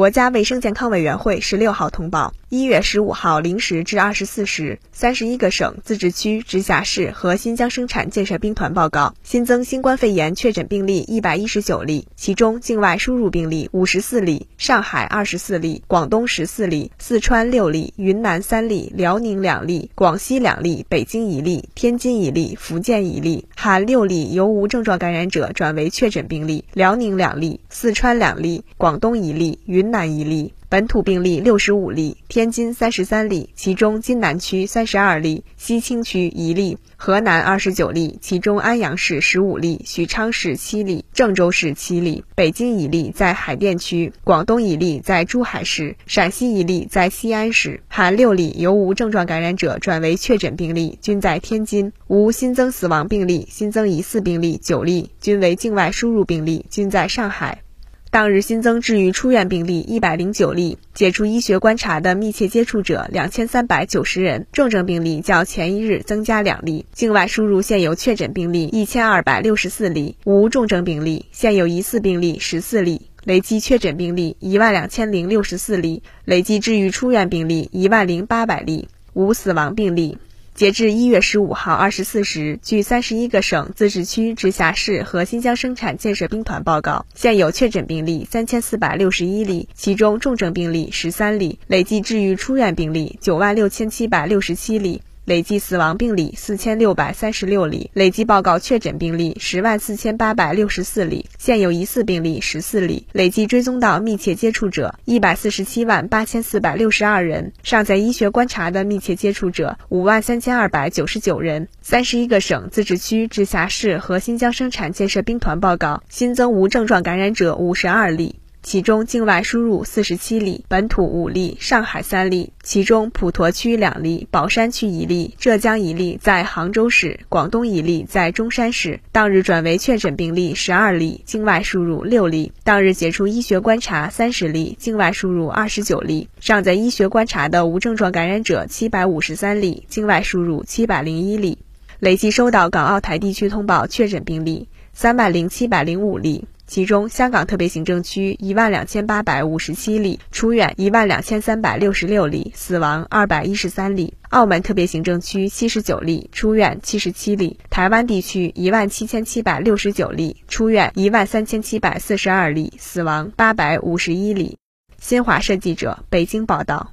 国家卫生健康委员会十六号通报：一月十五号零时至二十四时，三十一个省、自治区、直辖市和新疆生产建设兵团报告新增新冠肺炎确诊病例一百一十九例，其中境外输入病例五十四例，上海二十四例，广东十四例，四川六例，云南三例，辽宁两例，广西两例，北京一例，天津一例，福建一例，含六例由无症状感染者转为确诊病例，辽宁两例，四川两例，广东一例，云。南一例本土病例六十五例，天津三十三例，其中津南区三十二例，西青区一例，河南二十九例，其中安阳市十五例，许昌市七例，郑州市七例，北京一例在海淀区，广东一例在珠海市，陕西一例在西安市，含六例由无症状感染者转为确诊病例，均在天津，无新增死亡病例，新增疑似病例九例，均为境外输入病例，均在上海。当日新增治愈出院病例一百零九例，解除医学观察的密切接触者两千三百九十人，重症病例较前一日增加两例。境外输入现有确诊病例一千二百六十四例，无重症病例，现有疑似病例十四例，累计确诊病例一万两千零六十四例，累计治愈出院病例一万零八百例，无死亡病例。截至一月十五号二十四时，据三十一个省、自治区、直辖市和新疆生产建设兵团报告，现有确诊病例三千四百六十一例，其中重症病例十三例，累计治愈出院病例九万六千七百六十七例。累计死亡病例四千六百三十六例，累计报告确诊病例十万四千八百六十四例，现有疑似病例十四例，累计追踪到密切接触者一百四十七万八千四百六十二人，尚在医学观察的密切接触者五万三千二百九十九人。三十一个省、自治区、直辖市和新疆生产建设兵团报告新增无症状感染者五十二例。其中境外输入四十七例，本土五例，上海三例，其中普陀区两例，宝山区一例，浙江一例在杭州市，广东一例在中山市。当日转为确诊病例十二例，境外输入六例。当日解除医学观察三十例，境外输入二十九例。尚在医学观察的无症状感染者七百五十三例，境外输入七百零一例。累计收到港澳台地区通报确诊病例三万零七百零五例。其中，香港特别行政区一万两千八百五十七例出院，一万两千三百六十六例死亡二百一十三例；澳门特别行政区七十九例出院七十七例；台湾地区一万七千七百六十九例出院，一万三千七百四十二例死亡八百五十一例。新华社记者北京报道。